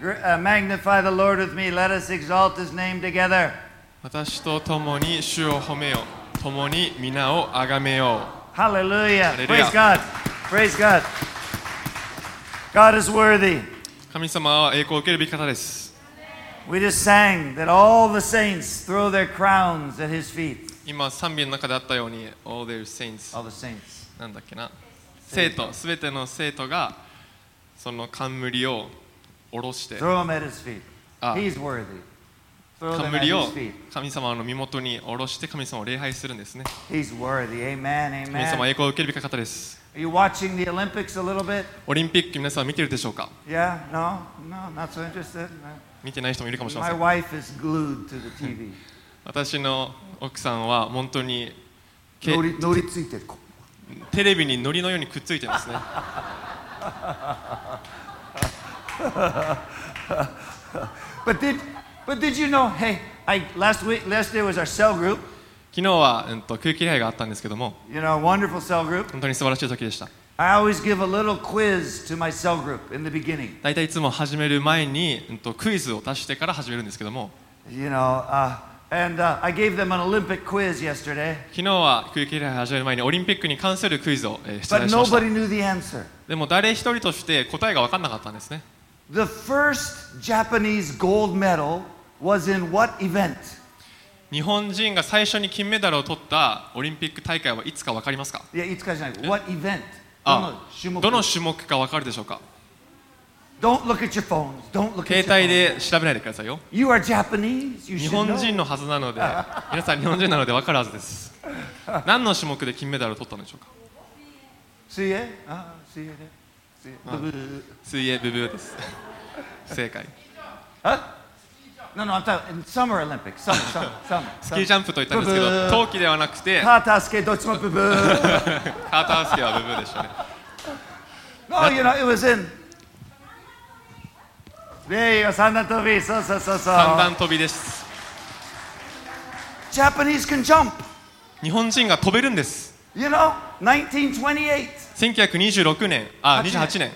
magnify the Lord with me. Let us exalt his name together. 私と共に主を褒めよう共に皆を崇めよ Hallelujah. Hallelujah. Praise God. Praise God. God is worthy. う神様は栄光を受けるべき方です We just sang that all the saints throw their crowns at his feet. 今賛美の中であったように All their saints All the saints. なんだっけな生徒すべての生徒がその冠を下ろして。を神様の身元に下ろして神様を礼拝するんですね。神様栄光を受けるべき方です。オリンピック皆さ見てるでしょうか？見てない人もいるかもしれません。私の奥さんは本当に,テレビにノリのようにくっついてますね。昨日は、うん、と空気礼拝があったんですけども。本当に素晴らしい時でした。大体いつも始める前に、うん、とクイズを出してから始めるんですけども。昨日は空気礼拝を始める前にオリンピックに関するクイズを出題しました。でも誰一人として答えが分からなかったんですね。The first Japanese gold medal was in what event? 日本人が最初に金メダルを取ったオリンピック大会はいつか分かりますか？いや、いつかじゃない。What event? あどの種目？か分かるでしょうか？Don't look at your phones. Don't look at 携 your 帯 phones. で調べないでくださいよ You are Japanese. You 日 should 本 know. 人のはずなので 皆さん日本人なので分かるはずです何の種目で金メダルを取ったんでしょうか？ブブー。ブブーです。正解。スキージャンプと言ったんですけど、冬季ではなくて。日本人が飛べるんです。1926年あ八年28年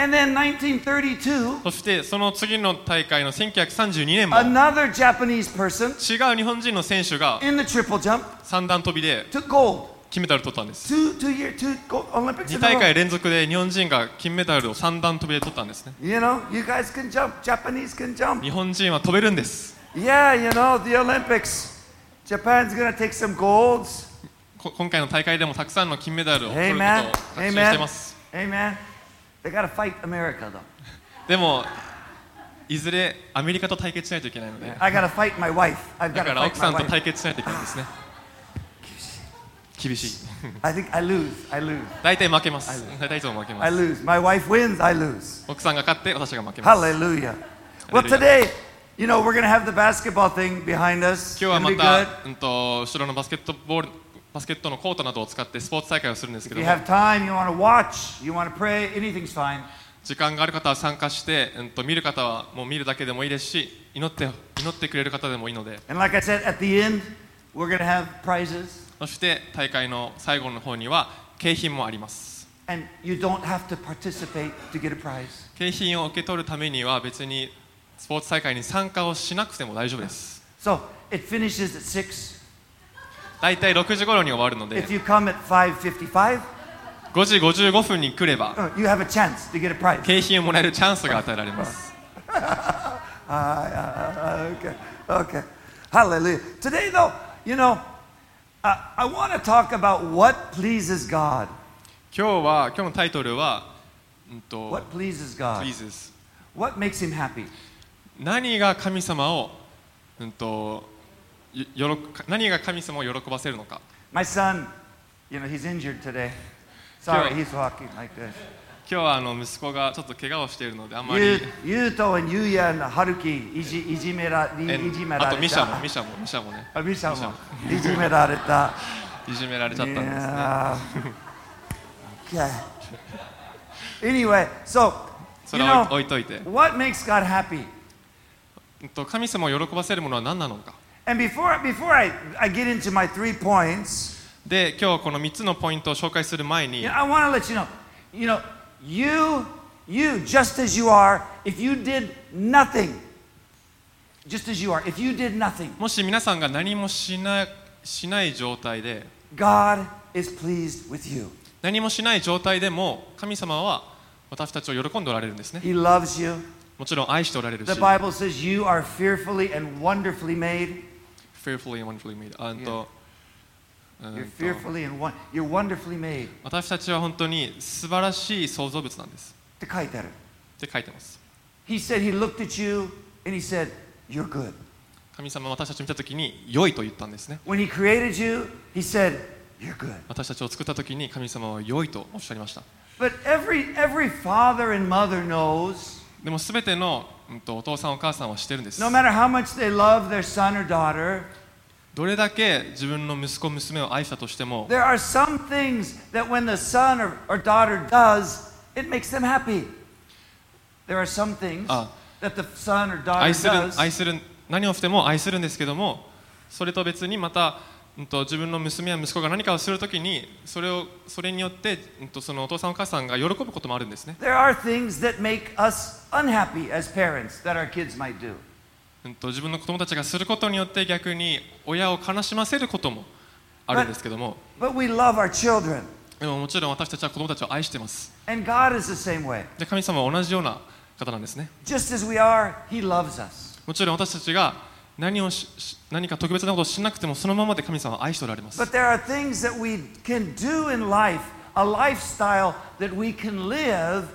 And then 1932, そしてその次の大会の1932年も another Japanese person 違う日本人の選手が in the triple jump 三段跳びで took gold. 金メダルを取ったんです Two, two year, two gold Olympics 2 in a 大 row. 会連続で日本人が金メダルを三段跳びで取ったんですね You know, you guys can jump. Japanese can jump. 日本人は飛べるんです Yeah, you know, the Olympics. Japan's gonna take some golds. 今回の大会でもたくさんの金メダルを取るしています。でも、いずれアメリカと対決しないといけないので、だから奥さんと対決しないといけないんですね。厳しい。厳い。大体負けます。大体いも負けます。奥さんが勝って、私が負けます。今日はまた、うんと後ろのバスケットボール。バスケットのコートなどを使ってスポーツ大会をするんですけど時間がある方は参加して、えっと、見る方はもう見るだけでもいいですし祈っ,て祈ってくれる方でもいいので。そして大会の最後の方には景品もあります。景品を受け取るためには別にスポーツ大会に参加をしなくても大丈夫です。大体6時頃に終わるので If you come at 5.55, 5時55分に来れば uh, you have a chance to get a prize. 景品をもらえるチャンスが与えられます Uh, okay, okay. Hallelujah. Today, though, you know, uh, I want to talk about what pleases God. 今日は今日のタイトルは、うんと What pleases God? Pleases What makes Him happy? 何が神様を、うんとよよろ何が神様を喜ばせるのか？My son, you know, he's injured today. Sorry, he's walking like this. 今日はあの息子がちょっと怪我をしているのであんまり。ゆうゆうとゆうやんはるきいじいじめらいじめられたあとミシャもミシャもミシャもねあミシャもいじめられたいじめられちゃったんですね。Okay. Anyway, so それは置いといて。what makes God happy? 神様を喜ばせるものは何なのか？And before before I, I get into my three points, で今日この3つのポイントを紹介する前に you know, I want to let you know, you know, you you just as you are, if you did nothing, just as you are, if you did nothing, もし皆さんが何もしなしない状態で God is pleased with you. 何もしない状態でも神様は私たちを喜んでおられるんですね He loves you. もちろん愛しておられるし The Bible says you are fearfully and wonderfully made. Fearfully and wonderfully made あんとうん You're と fearfully and won- you're wonderfully made. 私たちは本当に素晴らしい創造物なんですって書いてある。って書いてます He said he looked at you and he said, You're good. 神様は私たちを見た時に良いと言ったんですね When he created you, he said, You're good. 私たちを作った時に神様は良いとおっしゃいました But every every father and mother knows, でも全ての、お父さんお母さんは知ってるんです no matter how much they love their son or daughter, どれだけ自分の息子娘を愛したとしても there are some things that when the son or, or daughter does, it makes them happy. There are some things Ah. that the son or daughter 愛する does 愛する何をしても愛するんですけどもそれと別にまた、自分の娘や息子が何かをするときにそれをそれによって、そのお父さんお母さんが喜ぶこともあるんですね、There are things that make us unhappy as parents that our kids might do. うん、と自分の子供たちがすることによって逆に親を悲しませることもあるんですけども But we love our children. でももちろん私たちは子供たちを愛してます And God is the same way. で神様は同じような方なんですね Just as we are, He loves us. もちろん私たちが何をしし何か特別なことをしなくてもそのままで神様は愛しておられます But there are things that we can do in life, a lifestyle that we can live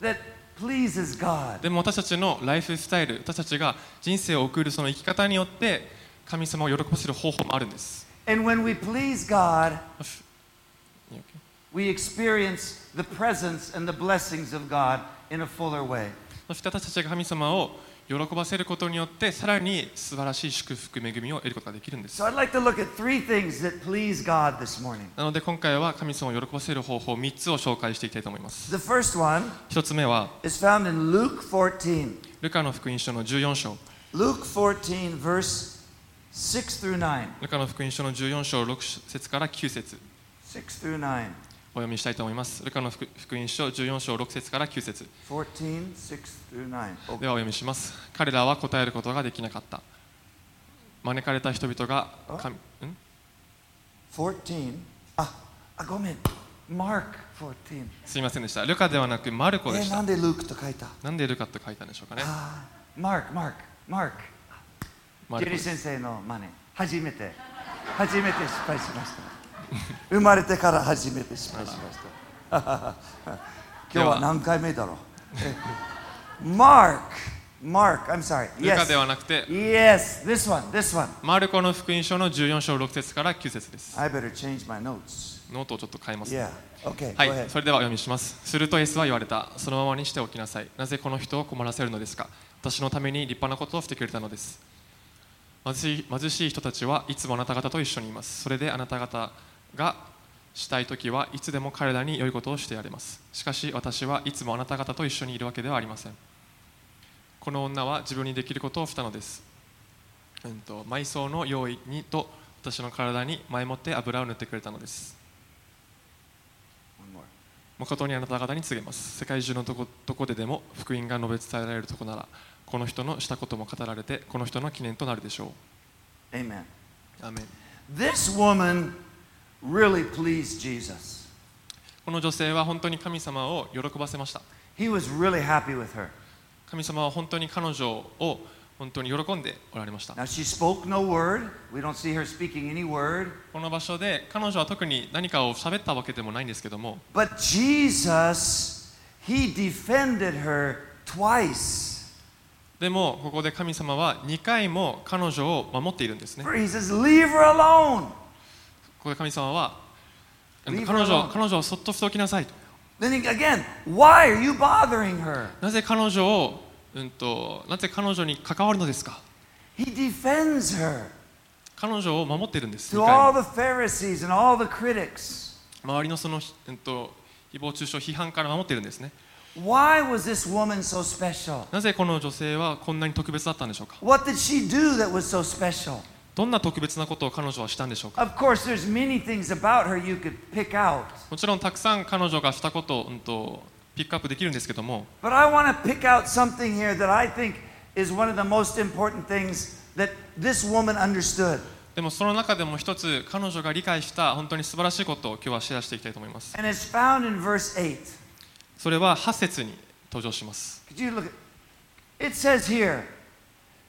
that pleases God. でも私たちのライフスタイル私たちが人生を送るその生き方によって神様を喜ばせる方法もあるんです And when we please God, we experience the presence and the blessings of God in a fuller way. そして私たちが神様を喜ばせることによってさらに素晴らしい祝福恵みを得ることができるんです。なので今回は神様を喜ばせる方法を3つを紹介していきたいと思います。1つ目は、ルカの福音書の14章。ルカの福音書の14章、6節から9節。6 9. お読みしたいと思いますルカの福福音書14章6節から9節 14, 6 through 9. ではお読みします彼らは答えることができなかった招かれた人々が神ん？14. Ah, ah, go ahead. Mark 14. すいませんでしたルカではなくマルコでえ、したなんで Luke と書いた？なんでルカって書いたんでしょうかねあー、Mark. マルコですジェリー先生の真似。初めて。初めて失敗しました。生まれてから初めて失敗しました。今日は何回目だろう？え Mark, Mark, I'm sorry. ルカ.ではなくて Yes, this one, this one. マルコの福音書の14章6節から9節です I better change my notes. ノートをちょっと変えます、Yeah. Okay, はい.それではお読みしますするとイエスは言われたそのままにしておきなさいなぜこの人を困らせるのですか？私のために立派なことをしてくれたのです貧しい貧しい人たちはいつもあなた方と一緒にいますそれであなた方がしたい時はいつでも彼らに良いことをしてやれます。しかし私はいつもあなた方と一緒にいるわけではありません。この女は自分にできることをしたのです、うん、と埋葬の用意にと私の体に前もって油を塗ってくれたのです.誠にあなた方に告げます世界中のどこどこででも福音が述べ伝えられるとこならこの人のしたことも語られてこの人の記念となるでしょ Amen. う。アーメン This woman really pleased Jesus. この女性は本当に神様を喜ばせました He was really happy with her. 神様は本当に彼女を本当に喜んでおられました Now, she spoke no word. We don't see her speaking any word. この場所で彼女は特に何かを喋ったわけでもないんですけども But Jesus, He defended her twice. でもここで神様は2回も彼女を守っているんですね For He says, Leave her alone. 神様は彼女,彼女をそっとしておきなさいと。なぜ彼女を、うん、となぜ彼女に関わるのですか？彼女を守ってるんです。周りのその、うん、と誹謗中傷、批判から守ってるんですね。なぜこの女性はこんなに特別だったんでしょうか、どんな特別なことを彼女はしたんでしょうか Of course, there's many things about her you could pick out. もちろんたくさん彼女がしたことを、うん、とピックアップできるんですけども But I want to pick out something here that I think is one of the most important things that this woman understood. でもその中でも一つ彼女が理解した本当に素晴らしいことを今日はシェアしていきたいと思います And it's found in verse 8. それは8節に登場します Could you look at it says here,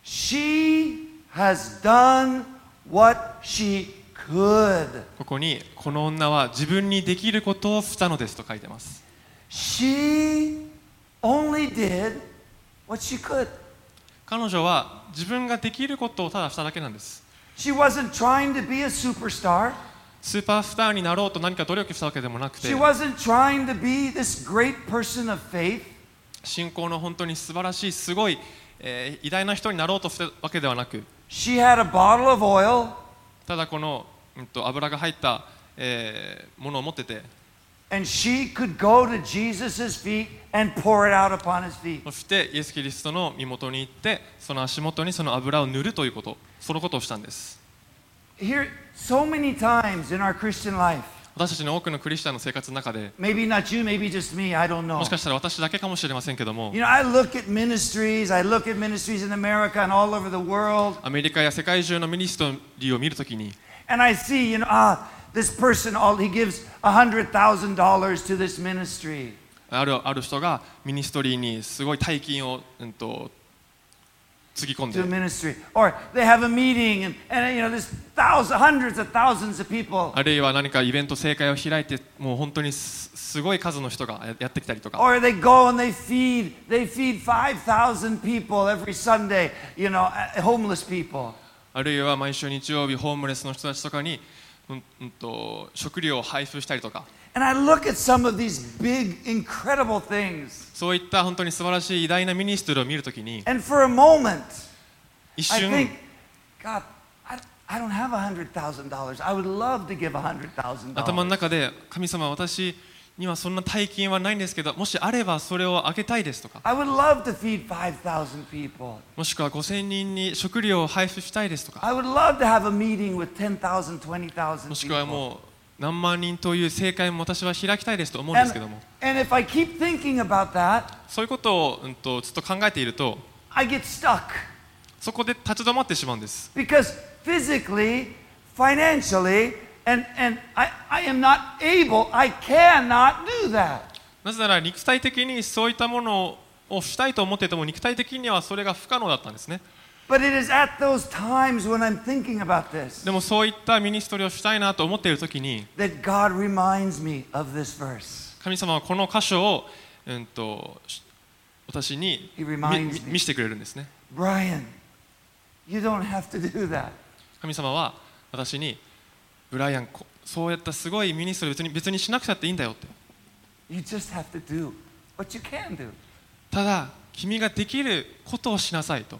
she has done what she could. ここにこの女は自分にできることをしたのですと書いてます She only did what she could. 彼女は自分ができることをただしただけなんです She wasn't trying to be a superstar. スーパースターになろうと何か努力したわけでもなくて She wasn't trying to be this great person of faith. 信仰の本当に素晴らしいすごい、えー偉大な人になろうとしたわけではなく She had a bottle of oil ただこの、うん、と油が入った、えーものを持ってて and she could go to Jesus' feet and pour it out upon his feet. そしてイエス・キリストの身元に行ってその足元にその油を塗るということそのことをしたんです Here, so many times in our Christian life, 私たちの多くのクリスチャンの生活の中で、もしかしたら私だけかもしれませんけども、アメリカや世界中のミニストリーを見るときに、ある,ある人がミニストリーにすごい大金を。あるいは何かイベント、集会を開いて、もう本当にす,ごい数の人がやってきたりとか。あるいは毎週日曜日、ホームレスの人たちとかに、食料を配布したりとか。そういった本当に素晴らしい偉大なミニストリーを見るときに、一瞬、頭の中で、神様、私にはそんな大金はないんですけど、もしあればそれをあげたいですとか、もしくは5000人に食料を配布したいですとか、もしくはもう、何万人という正会も私は開きたいですと思うんですけども。And, and if I keep thinking about that, そういうことを、うん、とずっと考えていると I get stuck. そこで立ち止まってしまうんです。Because physically, financially, and, and I, I am not able, I cannot do that. なぜなら肉体的にそういったものをしたいと思ってても肉体的にはそれが不可能だったんですねでもそういった ministry をしたいなと思っている時に神様はこの箇所を、うん、と私に見せてくれるんですね。神様は私に、ブライアン、そういったすごい ministry を別に,別にしなくたっていいんだよって。ただ、君ができることをしなさいと。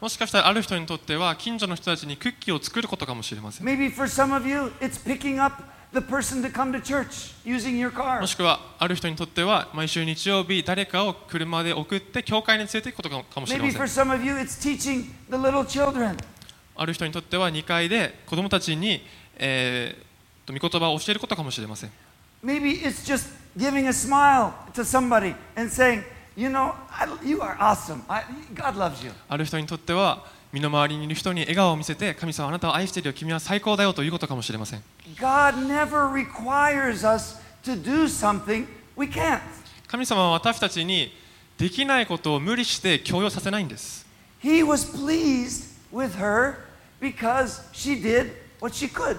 もしかしたらある人にとっては近所の人たちにクッキーを作ることかもしれません。もしくはある人にとっては毎週日曜日誰かを車で送って教会に連れていくことかもしれません。ある人にとっては2階で子供たちに、えー、と御言葉を教えることかもしれません。You know, I, you are awesome. I, God loves you. ある人にとっては身の回りにいる人に笑顔を見せて神様あなたを愛しているよ君は最高だよということかもしれません God never requires us to do something we can't. 神様は私たちにできないことを無理して強要させないんです He was pleased with her because she did what she could.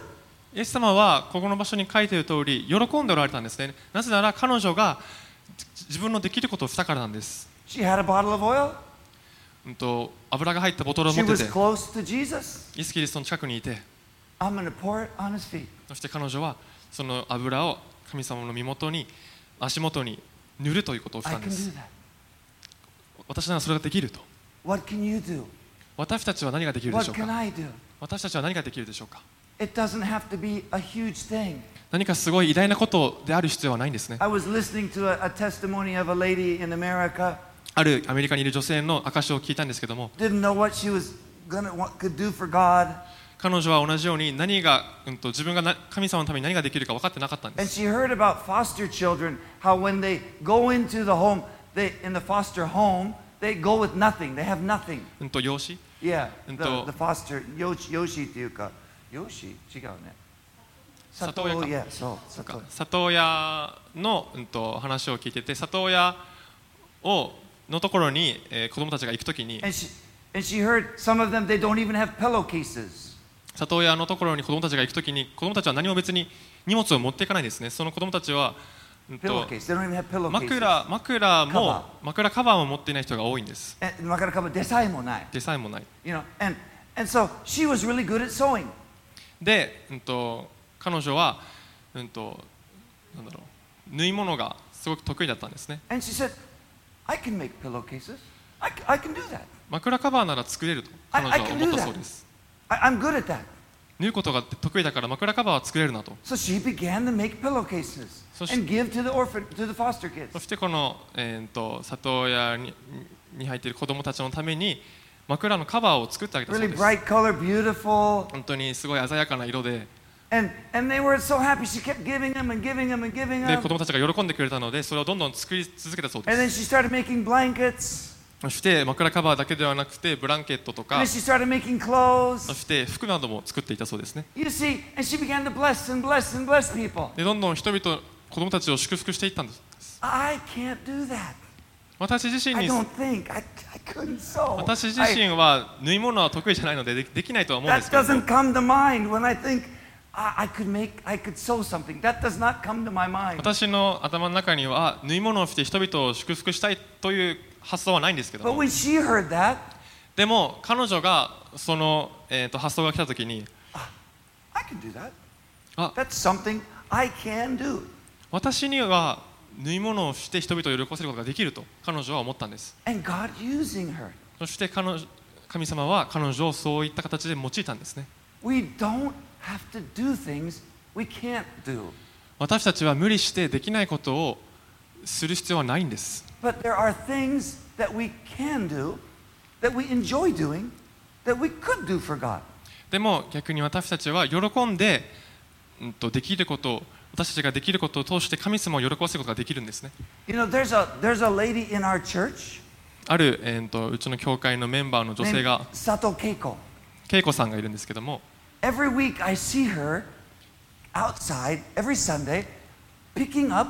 イエス様はここの場所に書いている通り喜んでおられたんですねなぜなら彼女がじ自分のできることをしたからなんです。うんと油が入ったボトルを持ってて、ーイスキリストの近くにいて、そして彼女はその油を神様の身元に足元に塗るということをしたんです。私ならそれができると。私たちは何ができるでしょうか？私たちは何ができるでしょうか？何かすごい偉大なことである必要はないんですね I was listening to a, a testimony of a lady in America. あるアメリカにいる女性の証を聞いたんですけども Didn't know what she was gonna what could do for God. 彼女は同じように何が、うん、と自分がな神様のために何ができるか分かってなかったんで And す she heard about foster children, how when they go into the home, they in the foster home, they go with nothing. They have nothing. うんと養子 Yeah, And the, the, to- foster Yoshi, Yoshi っていうか Yoshi 違うね。里親か里親の、うん、と話を聞いてて里親をのところに、えー子供たちが行くときに And she and she heard some of them they don't even have pillowcases. 里親のところに子供たちが行くときに子供たちは何も別に荷物を持っていかないんですねその子供たちは.枕枕も枕カバーも持っていない人が多いんです枕カバーでさえもない。でさえもない You know, and and so she was really good at sewing. で、うん、と彼女は、うん、となんだろう縫い物がすごく得意だったんですね And she said, I can make pillowcases. I, c- I can do that. 枕カバーなら作れると彼女は can 思った.そうです I, I'm good at that. 縫うことが得意だから枕カバーは作れるなと So she began to make pillowcases and give to the orphan, to the foster kids. そしてこの、えー、と里親にに入っている子供たちのために枕のカバーを作ってあげたそう Really です bright color, beautiful. 本当にすごい鮮やかな色でで子供たちが喜んでくれたのでそれをどんどん作り続けたそうです。そして枕カバーだけではなくてブランケットとかそして服なども作っていたそうですね。でどんどん人々子供たちを祝福していったんです。私自身に。私自身は縫い物は得意じゃないのでできないとは思うんです。私の頭の中には縫い物をして人々を祝福したいという発想はないんですけども。でも彼女がその、えー、と発想が来た時に I 私には縫い物をして人々を喜ばせることができると彼女は思ったんです。そして彼神様は彼女をそういった形で用いたんですね。私たちは無理してできないことをする必要はないんです。でも逆に私たちは喜んで、うん、とできること私たちができることを通して神様を喜ばせることができるんですね。ある、えー、とうちの教会のメンバーの女性が佐藤恵子さんがいるんですけども。Every week I see her outside every Sunday picking up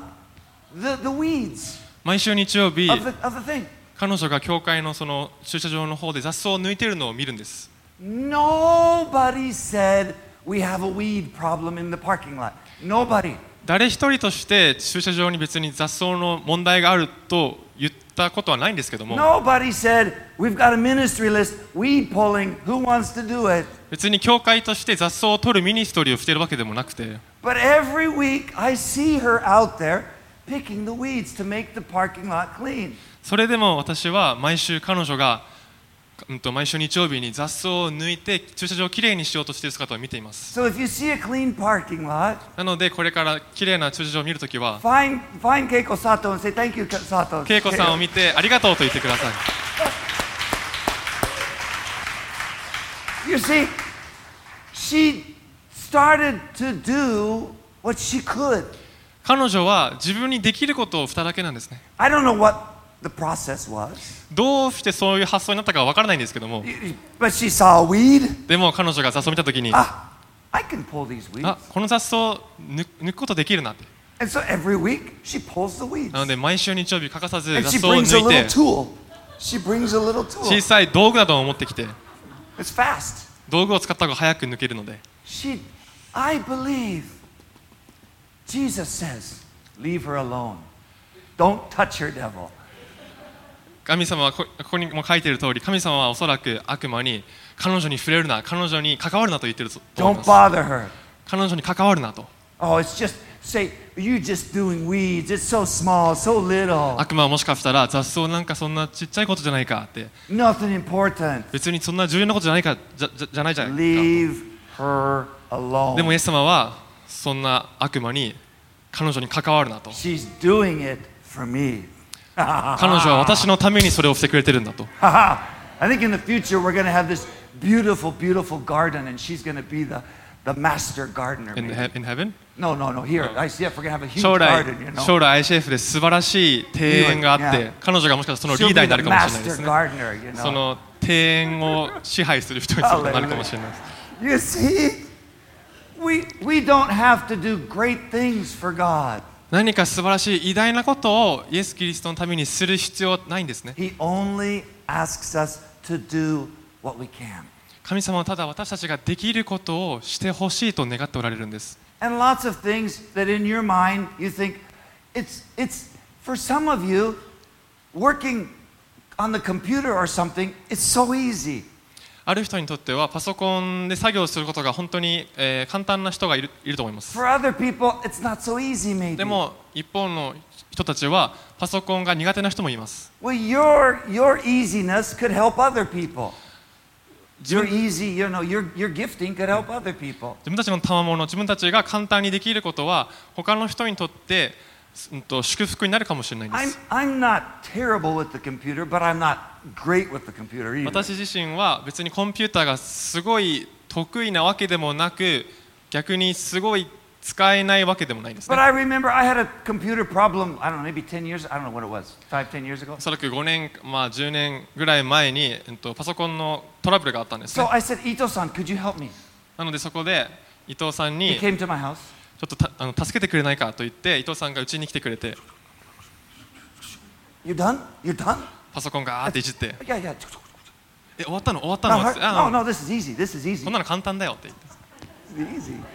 the, the weeds 毎週日曜日 of the, of the thing. 彼女が教会のその駐車場の方で雑草を抜いているのを見るんです Nobody said we have a weed problem in the parking lot. Nobody. 誰一人として駐車場に別に雑草の問題があると言ったことはないんですけども Nobody said we've got a ministry list, weed pulling, who wants to do it? 別に教会として雑草を取るミニストリーをしているわけでもなくて。But every week I see her out there picking the weeds to make the parking lot clean. それでも私は毎週彼女が、うん、と毎週日曜日に雑草を抜いて駐車場をきれいにしようとしている姿を見ています。So、if you see a clean parking lot, なのでこれからきれいな駐車場を見るときは、find, find さんを say, Thank you, さん恵子さんを見てありがとうと言ってください。you she started to do what she could. 彼女は自分にできることをしただけなんですね I don't know what the process was, どうしてそういう発想になったかは分からないんですけども but she saw a weed. でも彼女が雑草を見たときに Ah, I can pull these weeds. あこの雑草を抜抜くことできるなって And so every week she pulls the weeds. なので毎週日曜日欠かさず And 雑 she 草を brings a 抜い little て tool. She brings a little 小 tool. さい道具などを持ってきて It's fast. 道具を使った方が早く抜けるので She, I believe. Jesus says, leave her alone. Don't touch her, devil. 神様はこここにも書いている通り神様はおそらく悪魔に彼女に触れるな彼女に関わるなと言っていると思い Don't ます bother her. 彼女に関わるなと Oh, it's just, say, you're just doing weeds. It's so small, so little. 悪魔はもしかしたら雑草なんかそんなちっちゃいことじゃないかって Nothing important. 別にそんな重要なことじゃないかじゃじゃじゃないじゃないか Leave her でも alone. イエス様はそんな悪魔に彼女に関わるなと She's doing it for me. 彼女は私のためにそれをしてくれてるんだと I think in the future we're going to have this beautiful, beautiful garden, and she's going to be the, the master gardener. in, he- in heaven No, no, no. Here, ICF, we're going to have a huge 将来 garden, you know. 将来 ICF で素晴らしい庭園があっ.て彼女がもしかしたらそのリーダーになるかもしれないですね gardener, you そ know. の庭園を支配する人になるかもしれないです You see, we, we don't have to do great things for God. 何か素晴らしい偉大なことをイエス・キリストのためにする必要ないんですね He only asks us to do what we can. 神様はただ私たちができることをしてほしいと願っておられるんです。ある人にとってはパソコンで作業することが本当に、簡単な人がいる,と思います。でも一方の人たちはパソコンが苦手な人もいます。自分,たちの賜物自分たちが簡単にできることは他の人にとって、うん、と祝福になるかもしれない私自身は別にコンピューターがすごい得意なわけでもなく逆にすごい使えないわけでもない。おそらく5年、まあ、10年ぐらい前に、えっと、パソコンのトラブルがあったんです、ね。なのでそこで伊藤さんにちょっとあの助けてくれないかと言って伊藤さんがうちに来てくれて。パソコンがあっていじって。終わったの？終わったの？そんなの簡単だよって言って。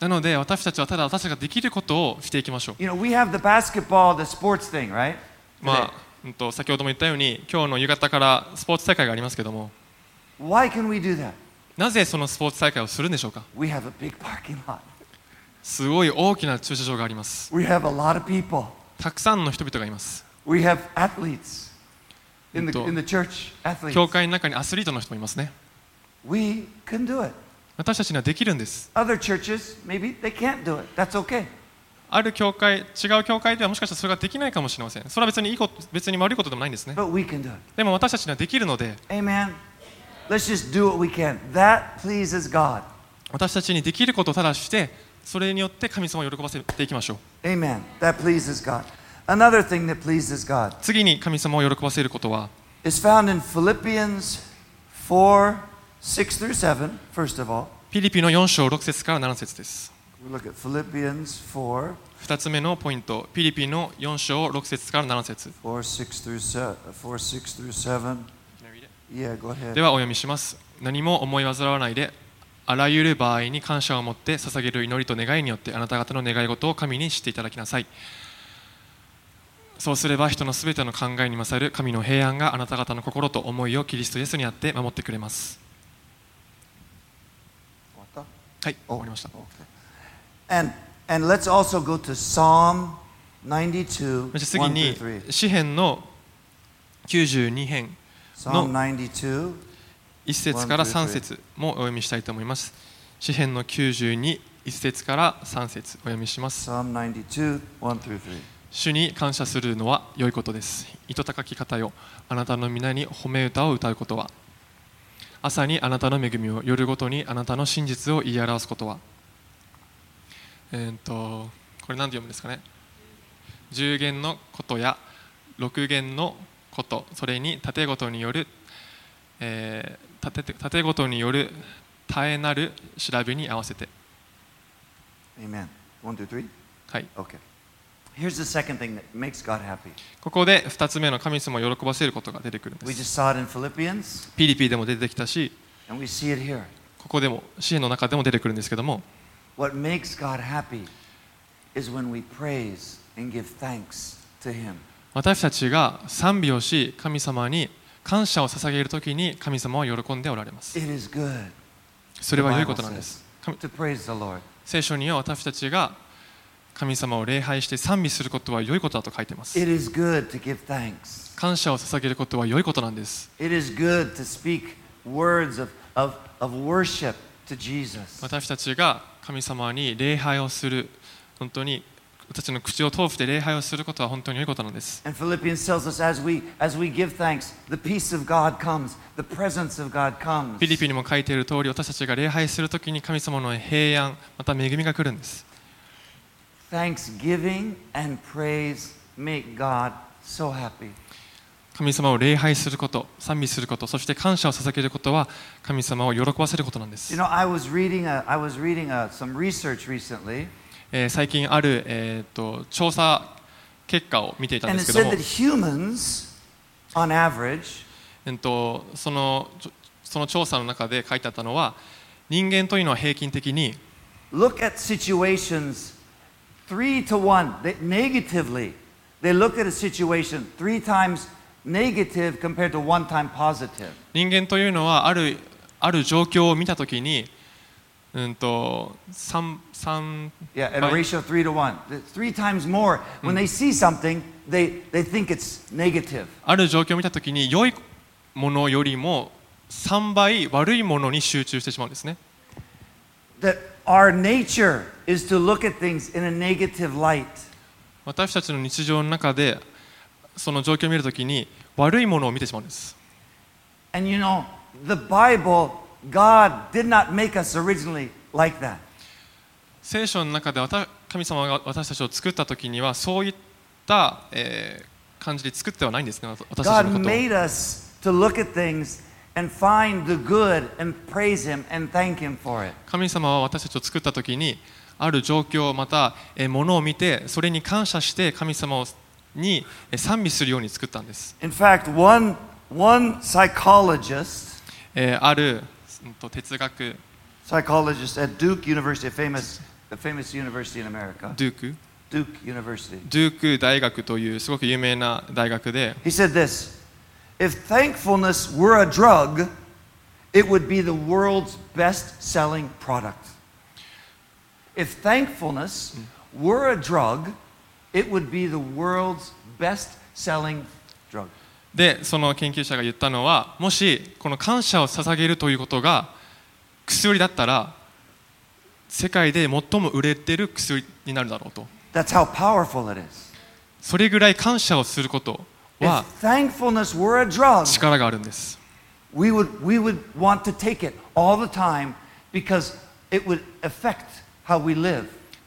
なので私たちはただ私たちができることをしていきましょう You know, we have the basketball, the sports thing, right? まあ、うんと先ほども言ったように今日の夕方からスポーツ大会がありますけども Why can we do that? なぜそのスポーツ大会をするんでしょうか We have a big parking lot. すごい大きな駐車場があります We have a lot of people. たくさんの人々がいます We have athletes in the, in the church. Athletes. 教会の中にアスリートの人もいますね We can do it. 私たちにはできるんです Other churches, maybe they can't do it. That's okay. ある教会違う教会ではもしかしたらそれができないかもしれませんそれは別にいいこと別に悪いことでもないんですね But we can do it. でも私たちにはできるので Amen. Let's just do what we can. That pleases God. 私たちにできることをただしてそれによって神様を喜ばせていきましょう Amen. That pleases God. Another thing that pleases God 次に神様を喜ばせることは is found in Philippians 4 6 through 7, first of all. ピリピの4章6節から7節です。We look at Philippians 4, 2つ目のポイント。ピリピの4章6節から7節。4, 6 through 7, 4, 6 through 7. Yeah, go ahead. ではお読みします。何も思い煩わないであらゆる場合に感謝を持って捧げる祈りと願いによってあなた方の願い事を神にしていただきなさい。そうすれば人のすべての考えに勝る神の平安があなた方の心と思いをキリストイエスにあって守ってくれますはい。終わりました。And, and let's also go to Psalm 92, そして1次に through 3. 詩編の92編 92, 1節から3節もお読みしたいと思います。詩編の92 1節から3節お読みします。Psalm 92, 1 through 3. 主に感謝するのは良いことです。糸高き方よ、あなたの皆に褒め歌を歌うことは、朝にあなたの恵みを、夜ごとにあなたの真実を言い表すことは、えー、とこれ何て読むんですかね10弦のことや6弦のことそれに縦ごとによる、えー、縦縦ごとによる絶えなる調べに合わせて Amen. One, two, three. はい Okay. ここで2つ目の神様を喜ばせることが出てくるんです。ピリピンでも出てきたし、ここでも、支援の中でも出てくるんですけども、私たちが賛美をし、神様に感謝を捧げるときに神様は喜んでおられます。それは良いことなんです。聖書には私たちが神様を礼拝して賛美することは良いことだと書いています。感謝を捧げることは良いことなんです。私たちが神様に礼拝をする、本当に私たちの口を通して礼拝をすることは本当に良いことなんです。フィリピンにも書いている通り、私たちが礼拝するときに神様の平安、また恵みが来るんです。thanksgiving and praise make God so happy. 神様を礼拝すること、賛美すること、そして感謝を捧げることは神様を喜ばせることなんです。ええ、最近ある、えー、と調査結果を見ていたんですけどもそ,の調査の中で書いてあったのは人間というのは平均的に。Three to one. They, negatively, they look at a situation three times negative compared to one time positive. 人間というのはあるある状況を見たときに、うん、と 3, 3 Yeah, at a ratio of three to one. The- Three times more. When they see something, they, they think it's negative. ある状況を見たときに良いものよりも3倍悪いものに集中してしまうんですね That our nature is to look at things in a negative light. 私たちの日常の中でその状況を見るときに悪いものを見てしまうんです And you know, the Bible, God did not make us originally like that. 聖書の中で神様が私たちを作ったときにはそういった、えー感じで作ってはないんですね私たち God のことを made us to look at things 神様は私たちを作ったときにある状況また、えーものを見てそれに感謝して神様をにえー賛美するように作ったんです、In fact, one, one psychologist, えーある、哲学 psychologist at Duke University, a famous, a famous university in America, ドゥーク Duke University, ドゥーク大学というすごく有名な大学で he said this If thankfulness were a drug, it would be the world's best selling product. If thankfulness were a drug, it would be the world's best selling drug. でその研究者が言ったのはもしこの感謝を捧げるということが薬だったら世界で最も売れてる薬になるだろうと That's how powerful it is. それぐらい感謝をすることは力があるんです。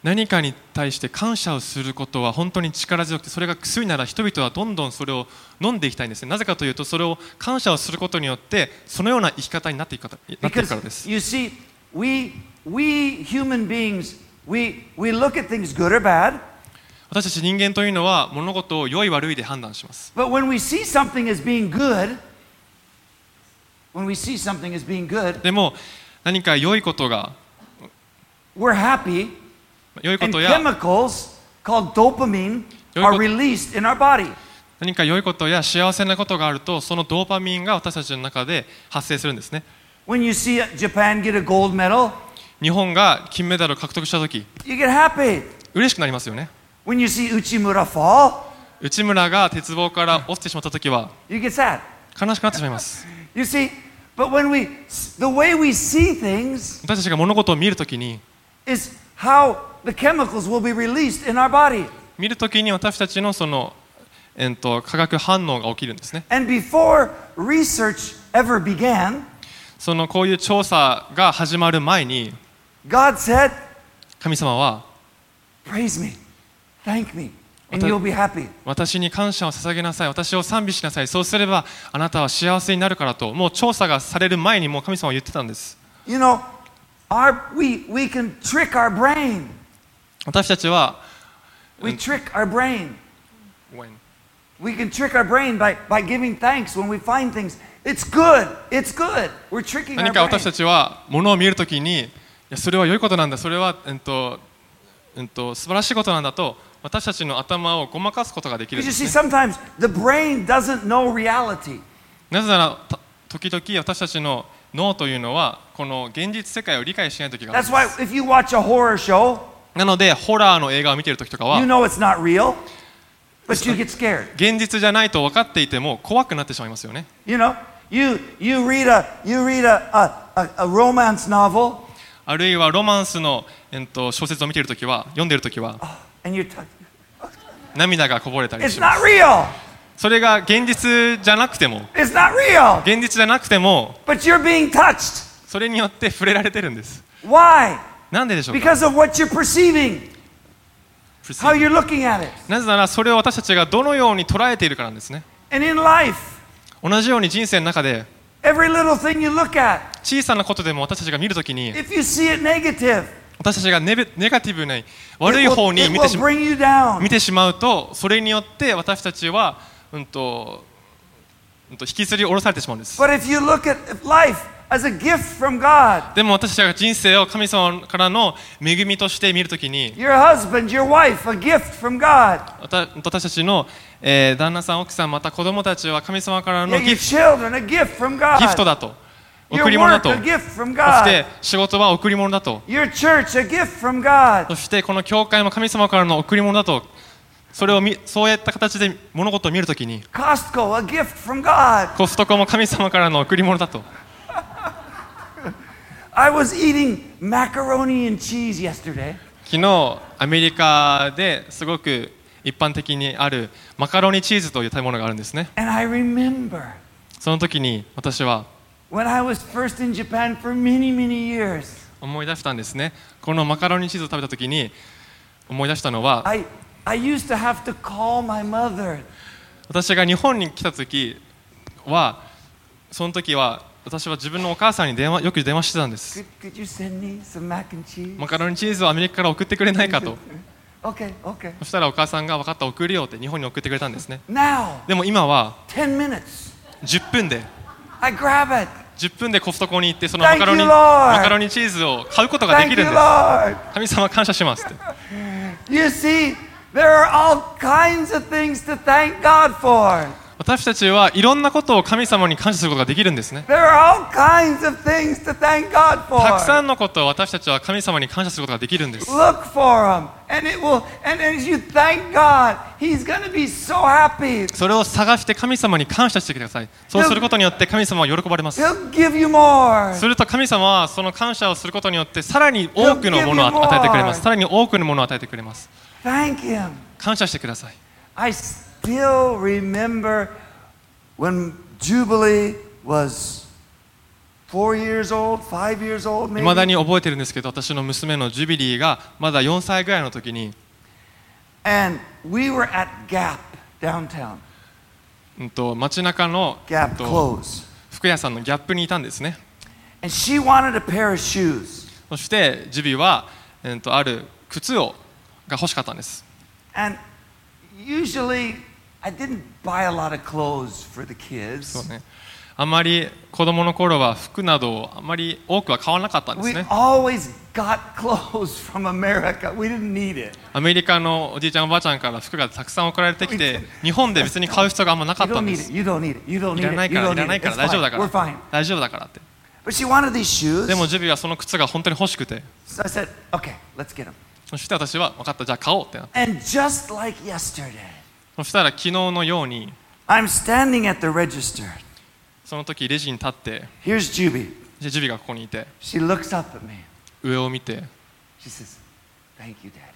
何かに対して感謝をすることは本当に力強くてそれが薬なら人々はどんどんそれを飲んでいきたいんですね。なぜかというとそれを感謝をすることによってそのような生き方になっていく,なからです。私たち人間というのは物事を良い悪いで判断します but when we see something as being good, when we see something as being good, でも何か良いことが we're happy, 良いこ and とや chemicals called dopamine are released in our body. 何か良いことや幸せなことがあるとそのドーパミンが私たちの中で発生するんですね When you see Japan get a gold medal, 日本が金メダルを獲得した時 you get happy. 嬉しくなりますよね When you see Uchimura fall, 内村が鉄棒から落ちてしまった時は you get sad. 悲しくなってしまいます You see, but when we, the way we see things 私たちが物事を見るときに is how the chemicals will be released in our body. 見るときに私たちのその、えっと化学反応が起きるんですね And before research ever began, そのこういう調査が始まる前に God said, 神様は Praise me. Thank me. And you'll be happy. 私に感謝を捧げなさい私を賛美しなさいそうすればあなたは幸せになるからともう調査がされる前にもう神様は言ってたんです You know, our, we, we can trick our brain. 私たちは We trick our brain. When? We can trick our brain by, by giving thanks when we find things. It's good. It's good. We're tricking 何か.私たちは物を見るときにいやそれは良いことなんだそれは、えっとうん、と素晴らしいことなんだと私たちの頭をごまかすことができるん、なぜなら、時々私たちの脳というのは、この現実世界を理解しない時があり。なので、ホラーの映画を見ている時とかは、現実じゃないと分かっていても怖くなってしまいますよね。あるいはロマンスの、えっと、小説を見ているときは、読んでいるときは。涙がこぼれたりしま。それが現実じゃなくても、現実じゃなくても、それによって触れられてるんです。なんででしょうか？なぜならそれを私たちがどのように捉えているからなんですね。同じように人生の中で、小さなことでも私たちが見るときに、私たちがネ,ベネガティブな悪い方に見てしま,見てしまうとそれによって私たちは、うんとうん、と引きずり下ろされてしまうんです。でも私たちが人生を神様からの恵みとして見るときに私たちの、えー、旦那さん、奥さん、また子供たちは神様からの,ギフトだと。贈り物だと。そして仕事は贈り物だと.そしてこの教会も神様からの贈り物だと。それを見そういった形で物事を見るときに.コストコも神様からの贈り物だと。I was eating macaroni and cheese yesterday, 昨日アメリカですごく一般的にあるマカロニチーズという食べ物があるんですね。その時に私は when I was first in Japan for many, many years. 思い出したんですねこのマカロニチーズを食べた時に思い出したのは I, I used to have to call my mother 私が日本に来た時はその時は私は自分のお母さんに電話よく電話してたんです Could, could you send me some mac and cheese? マカロニチーズをアメリカから送ってくれないかと Okay, okay. そしたらお母さんが分かった送るよって日本に送ってくれたんですね Now, でも今は10 minutes. 10分で I grab it. 10分でコストコに行ってそのマカロニ.マカロニチーズを買うことができるんです.神様感謝しますって You see, there are all kinds of things to thank God for. 私たちはいろんなことを神様に感謝することができるんですねたくさ.んのことを私たちは神様に感謝することができるんです Look for them, and it will. And as you thank God, He's going to be so happy. それを探して神様に感謝してくださいそうすることによって神様は喜ばれます He'll give you more. すると神様はその感謝をすることによってさらに多くのものを与えてくれますさらに多くのものを与えてくれます Thank Him. 感謝してください I still remember when Jubilee was four years old, five years old, いまだ.に覚えてるんですけど私の娘のジュビリーがまだ4歳ぐらいの時に、And we were at Gap downtown. うん、と街中の、うん Gap と clothes. 服屋さんのギャップにいたんですね And she wanted a pair of shoes. そしてジュビは、えー、とある靴をが欲しかったんです And usually, そうね。あまり子供の頃は服などをあまり多くは買わなかったんですね。アメリカのおじいちゃん、おばあちゃんから服がたくさん送られてきて、日本で別に買う人があんまなかったんです。いらないから、いらないから、大丈夫だから、大丈夫だからって。でも、ジュビはその靴が本当に欲しくて、そして私は分かった、じゃあ買おうってなって。そしたら昨日のように I'm standing at the register. その時レジに立って Here's Juby. でジュビがここにいて She looks up at me. 上を見て She says, Thank you, Daddy.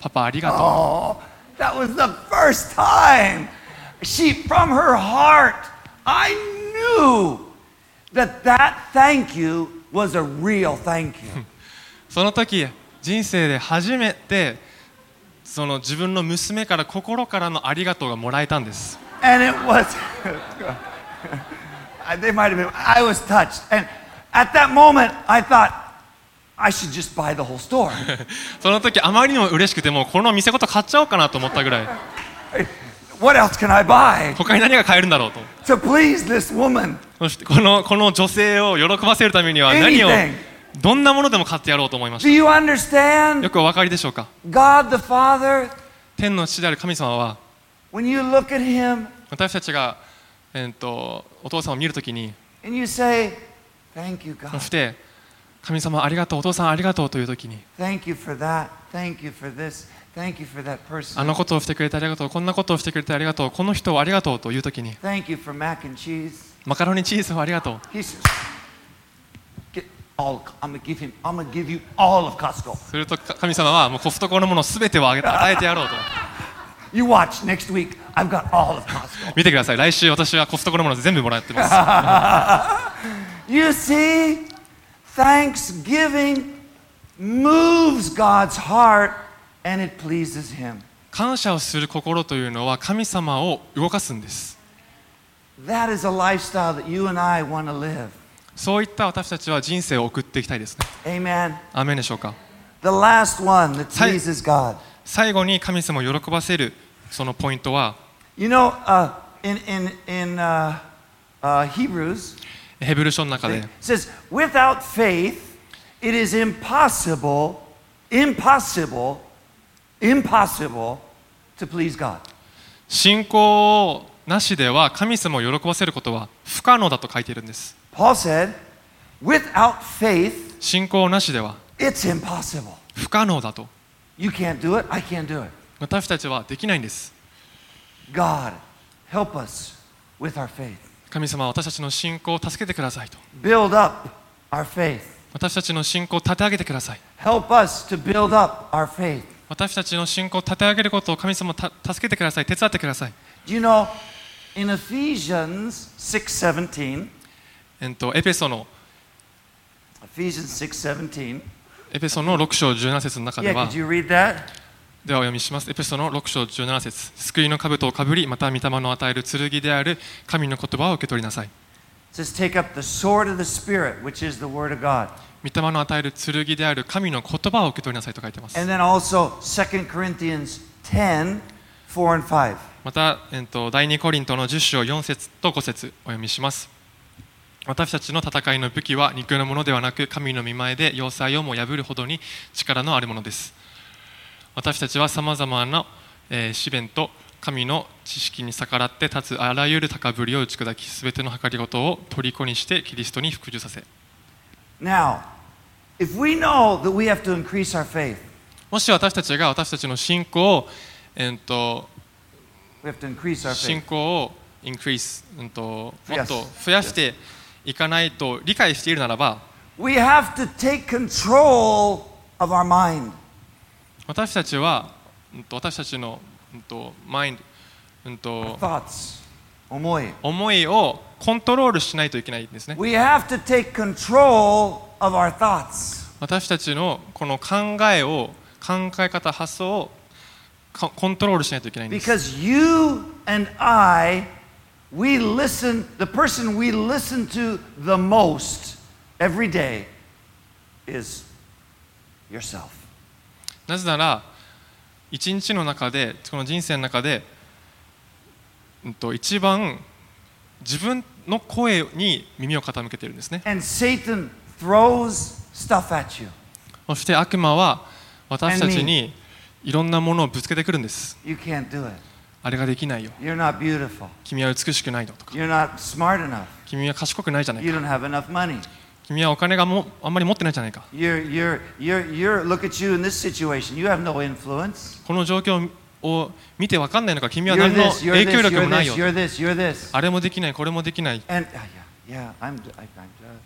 パパありがとう Oh, that was the first time. She, from her heart, I knew that that thank you was a real thank you. その時人生で初めてその自分の娘から心からのありがとうがもらえたんです。その時あまりにも嬉しくてもこの店ごと買っちゃおうかなと思ったぐらい。他に何が買えるんだろうと。この,この女性を喜ばせるためには何を？どんなものでも買ってやろうと思いま Do し you たよ understand? くお分かりでしょうか God the Father, 天の父である神様は when you look at Him 私たちが、えー、とお父さんを見るときに and you say, Thank you, そ God. して神様ありがとうお父さんありがとうというときに Thank you for that. Thank you for this. Thank you for that あ person. のことをしてくれてありがとうこんなことをしてくれてありがとうこの人をありがとうというときに Thank you for mac and cheese. マカロニチーズをありがとう He says, すると神様はもうコストコのものすべてをあげ与えてやろうと You watch next week. I've got all of Costco. 見てください来週私はコストコのもの全部もらってます You see, Thanksgiving moves God's heart and it pleases Him. 感謝をする心というのは神様を動かすんです That is a lifestyle that you and I want to live. そういった私たちは人生を送っていきたいですね Amen. アーメンでしょうか The last one that pleases God. 最後に神様を喜ばせるそのポイントは You know, uh, in, in, in uh, uh, Hebrews, ヘブル書の中 it で says, without faith, it is impossible, impossible, impossible to please God. 信仰なしでは神様を喜ばせることは不可能だと書いているんです Paul said, without faith, 信仰なしでは it's impossible. 不可能だと You can't do it, I can't do it. 私たちはできないんです God, help us with our faith. 神様は私たちの信仰を助けてくださいと Build up our faith. 私たちの信仰を立て上げてください Help us to build up our faith. 私たちの信仰を立て上げることを神様た助けてください手伝ってください Do you know, in Ephesians 6.17, えっとエペソの Ephesians 6.17, エペソの6章17節の中では?ではお読みしますエペソの6章17節救いの兜をかぶりまた御霊の与える剣である神の言葉を受け取りなさい.御霊の与える剣である神の言葉を受け取りなさいと書いてます And then also 2 Corinthians 10, 4 and 5. また、えっと、第2コリントの10章4節と5節お読みします私たちの戦いの武器は肉のものではなく神の御前で要塞をも破るほどに力のあるものです。私たちはさまざまな、えー、試練と神の知識に逆らって立つあらゆる高ぶりを打ち砕きすべての計りごとを虜にしてキリストに服従させ。Now, if we know that we have to increase our faith, もし私たちが私たちの信仰を、えー、と we have to increase our 信.仰をインクリース、うん、ともっと増やしていかないと理解しているならば We have to take control of our mind. 私たちは、私たちの、思い.思いをコントロールしないといけないんですね We have to take control of our thoughts. 私たちのこの考えを考え方発想をかコントロールしないといけないんです Because you and I, we listen, the person we listen to the most every day is yourself. なぜなら一日の中でこの人生の中で、うん、と一番自分の声に耳を傾けているんですね And Satan throws stuff at you. そして悪魔は私たちにいろんなものをぶつけてくるんです You can't do it. あれができないよ。君は美しくないよとか。君は賢くないじゃない。君はお金がもあんまり持ってないじゃないか。この状況を見て分かんないのか、君は何の影響力もないよ。あれもできない、これもできない。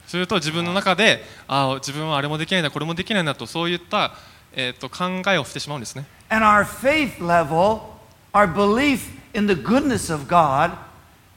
すると自分の中で、あ、自分はあれもできないんだ、これもできないんだと、そういった、えー、と考えをしてしまうんですね。Our belief in the goodness of God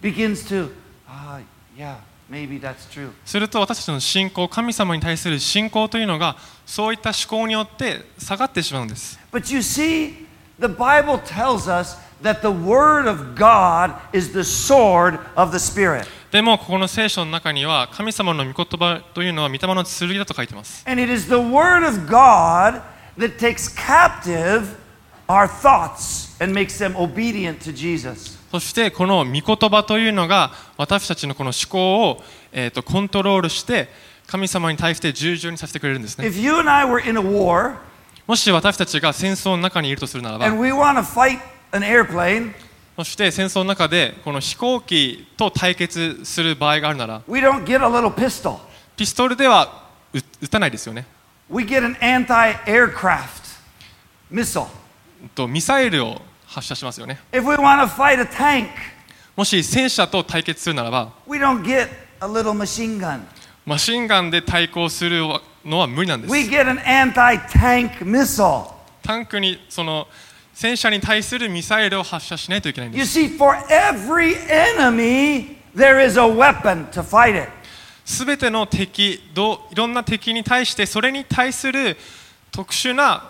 begins to, ah, yeah, maybe that's true. すると私たちの信仰神様に対する信仰というのがそういった思考によって下がってしまうんです But you see, the Bible tells us that the Word of God is the sword of the Spirit. でもここの聖書の中には神様の御言葉というのは御霊の剣だと書いてます And it is the Word of God that takes captive our thoughts そしてこの御言葉というのが私たちのこの思考を、えー、とコントロールして神様に対して従順にさせてくれるんですね。もし私たちが戦争の中にいるとするならばそして戦争の中でこの飛行機と対決する場合があるならピストルでは撃たないですよね。We get an anti-aircraft ミサイルを発射しますよね If we want to fight a tank, もし戦車と対決するならば we don't get a little machine gun. マシンガンで対抗するのは無理なんです We get an anti tank missile. タンクにその戦車に対するミサイルを発射しないといけないんで You す see, for every enemy, there is a weapon to fight it. すべての敵どういろんな敵に対してそれに対する特殊な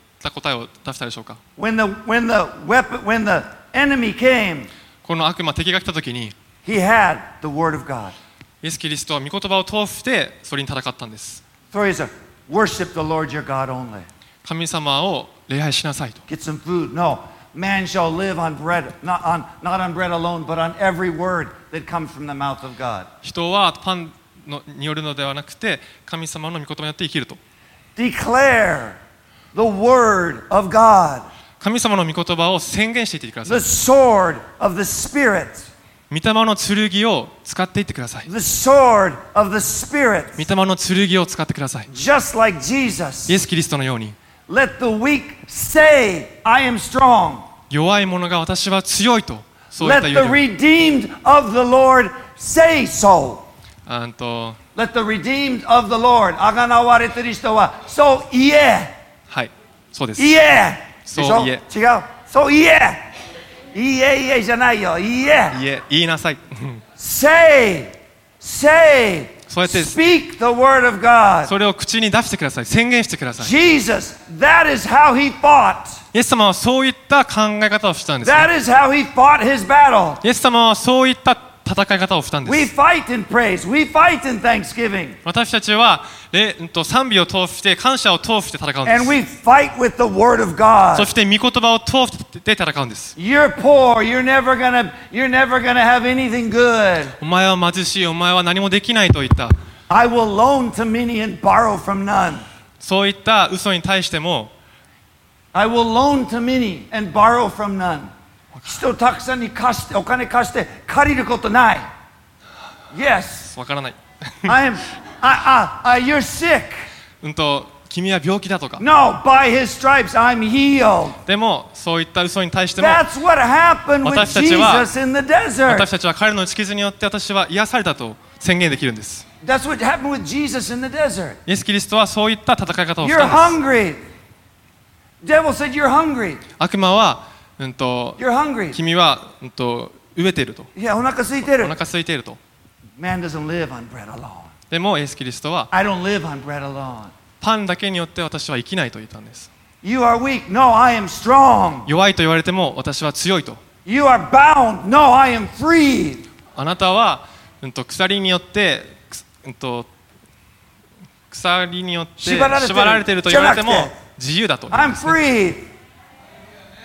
答えを出したでしょうか When the when the weapon when the enemy came, この悪魔敵が来た時に he had the word of God. イエス・キリストは御言葉を通してそれに戦ったんです So he said, worship the Lord your God only. 神様を礼拝しなさいと Get some food. No, man shall live on bread, not on not on bread alone, but on every word that comes from the mouth of God. 人はパンのによるのではなくて神様の御言葉によって生きると Declare the word of God, 神様の御言葉を宣言していってくださ the い sword of the Spirit, 御霊の剣を使っていってください the sword of the Spirit. 御霊の剣を使ってください Just like イ Jesus, エス・キリストのように let the weak say, I am strong. 弱い者が私は強いとそういっ Let た the 言う redeemed of the Lord say so. あんと Let the redeemed of the Lord, あがなわれてる人は、そう言え。はいそうです言え。そうでしょ？違う。そう言え。言え言えじゃないよ。言え。いえ言いなさい Say, say, そうやって speak the word of God. それを口に出してください宣言してください Jesus, that is how he fought. イエス様はそういった考え方をしたんです、ね、That is how he fought his battle. イエス様はそういった戦い方をしたんで We す fight in praise. We fight in thanksgiving. 私たちは賛美を通して感謝を通して戦うんです we fight with the word of そ.して御言葉を通して戦うんです.お前は貧しいお前は何もできないといった I will loan to many and borrow from none. そういった嘘に対しても I will loan to many and borrow from none. 人たくさんに貸してお金貸して借りることない。Yes, わからない I am. I, I, I, you're sick. うんと君は病気だとか No, by His stripes I'm healed. でもそういった嘘に対しても That's what happened with 私たちは- Jesus in the desert. 私たちは彼の打ち傷によって私は癒されたと宣言できるんです That's what happened with Jesus in the desert. イエス・キリストはそういった戦い方をし You're たんです hungry. Devil said you're hungry. 悪魔は、うん、と You're hungry. 君は、うん、と飢えているといや、お腹空いてる。お腹空いていると Man doesn't live on bread alone. でもイエス・キリストは I don't live on bread alone. パンだけによって私は生きないと言ったんです You are weak. No, I am strong. 弱いと言われても私は強いと You are bound. No, I am free. あなたは、うん、と鎖によって、くすうん、と鎖によって縛られてる縛られていると言われても自由だと言うん I'm ですね free.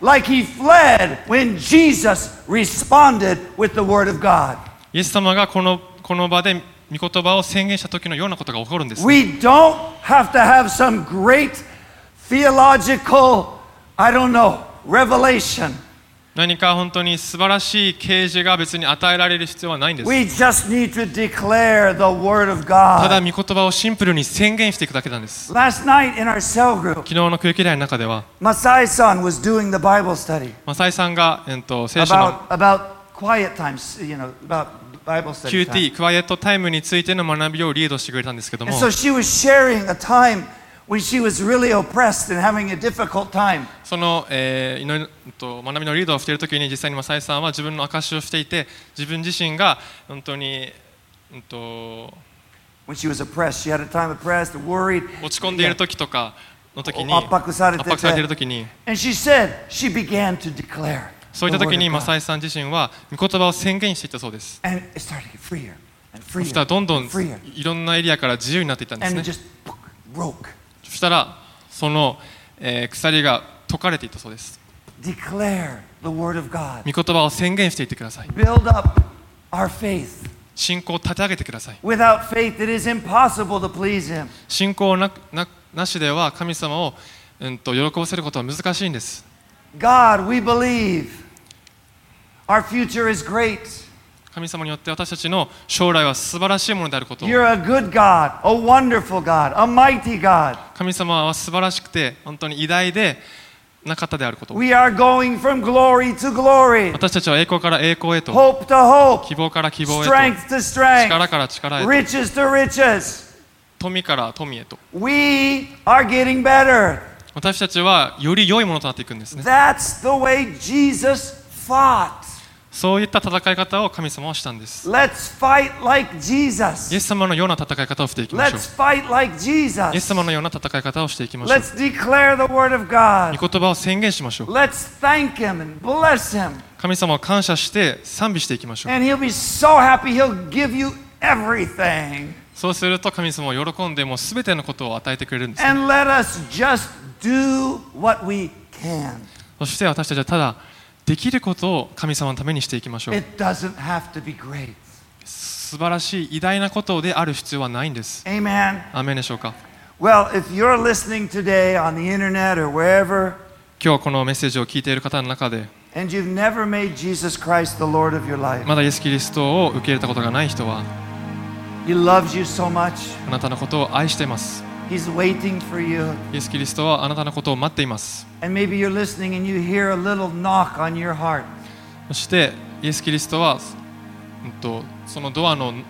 like he fled when Jesus responded with the word of God. イエス様がこのこの場で御言葉を宣言した時のようなことが起こるんです We don't have to have some great theological, I don't know, revelation. 何か本当に素晴らしい啓示が別に与えられる必要はないんです。ただ、御言葉をシンプルに宣言していくだけなんです。昨日の空気代の中では、マサイさんが、えっと、聖書の QT、クワイエットタイムについての学びをリードしてくれたんですけれども。When she was really oppressed and having a difficult time. その、えー祈りうんと学びのリードをしている時に実際にマサイさんは自分の証しをしていて自分自身が本当に、うん、と When she was oppressed, she had a time oppressed, worried. 落ち込んでいる時とかの時に圧迫されてて圧迫されている時に And she said she began to declare. そういった時にマ.サイさん自身は御言葉を宣言していったそうです And it started to get freer and そ freer したらどんどん and. いろんなエリアから自由になっていったんです And ね it just broke. そしたらその、えー、鎖が解かれていたそうです。みことばを宣言していってください。信仰を立て上げてください。信仰な,な,なしでは神様を、うん、と喜ばせることは難しいんです。God, we believe. Our future is great. 神様によって私たちの将来は素晴らしいものであることを You're a good God, a wonderful God, a mighty God. 神様は素晴らしくて本当に偉大でな方であることを We are going from glory to glory, 私たちは栄光から栄光へと hope to hope, 希望から希望へと strength to strength, 力から力へと riches to riches. 富から富へと We are getting better. 私たちはより良いものとなっていくんですね That's the way Jesus fought. そういった戦い方を神様はしたんです。イエス様のような戦い方をしていきましょう。イエス様のような戦い方をしていきましょう。御言葉を宣言しましょう。神様を感謝して賛美していきましょう。そうすると神様は喜んでもう全てのことを与えてくれるんです、そして私たちはただ、できることを神様のためにしていきましょう。素晴らしい、偉大なことである必要はないんです。雨でしょうか？今日このメッセージを聞いている方の中で、まだイエス・キリストを受け入れたことがない人は、あなたのことを愛しています。イエス・キリストはあなたのことを待っています。そしてイエス・キリストは、うん、とそのドアの音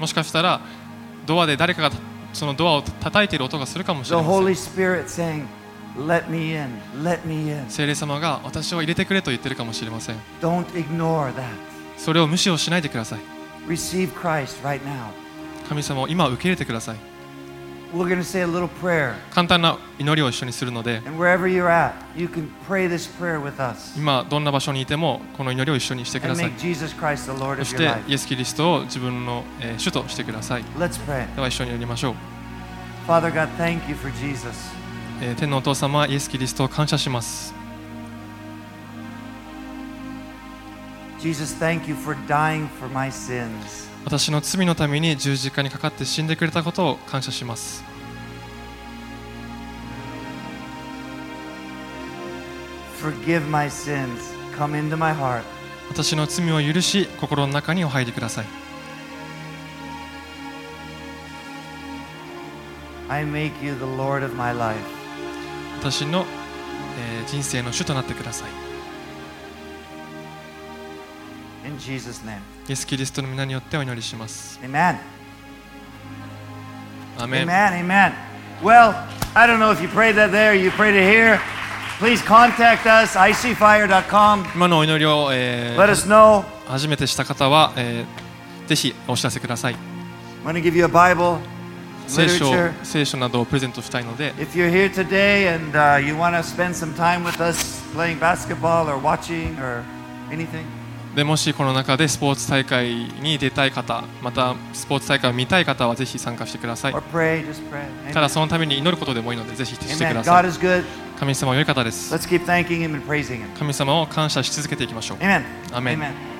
もしかしたらドアで誰かがそのドアを叩いている音がするかもしれません。聖霊様が私を入れてくれと言っているかもしれません。それを無視をしないでください。神様今受け入れてください。簡単な祈りを一緒にするので。今どんな場所にいてもこの祈りを一緒にしてください。そしてイエス・キリストを自分の主としてください。では一緒に祈りましょう。天皇お父様イエス・キリストを感謝します。イエス・キリストを感謝します私の罪のために十字架にかかって死んでくれたことを感謝します.私の罪を許し心の中にお入りください I make you the Lord of my life. 私の、えー人生の主となってください In Jesus' name. イエス・キリストの皆によってお祈りします Amen. アーメン Amen. Amen. Well, I don't know if you prayed that there, you prayed it here. Please contact us, icfire.com. 今のお祈りを、えー Let us know. 初めてした方は、えーぜひお知らせください I'm going to give you a Bible, 聖書.聖書などをプレゼントしたいので If you're here today and uh, you want to spend some time with us playing basketball or watching or anything, でもしこの中でスポーツ大会に出たい方またスポーツ大会を見たい方はぜひ参加してください.ただ.そのために祈ることでもいいのでぜひしてく.ださい.神様は良い方です.神様を感謝し続けていきましょう Amen. Amen. Amen.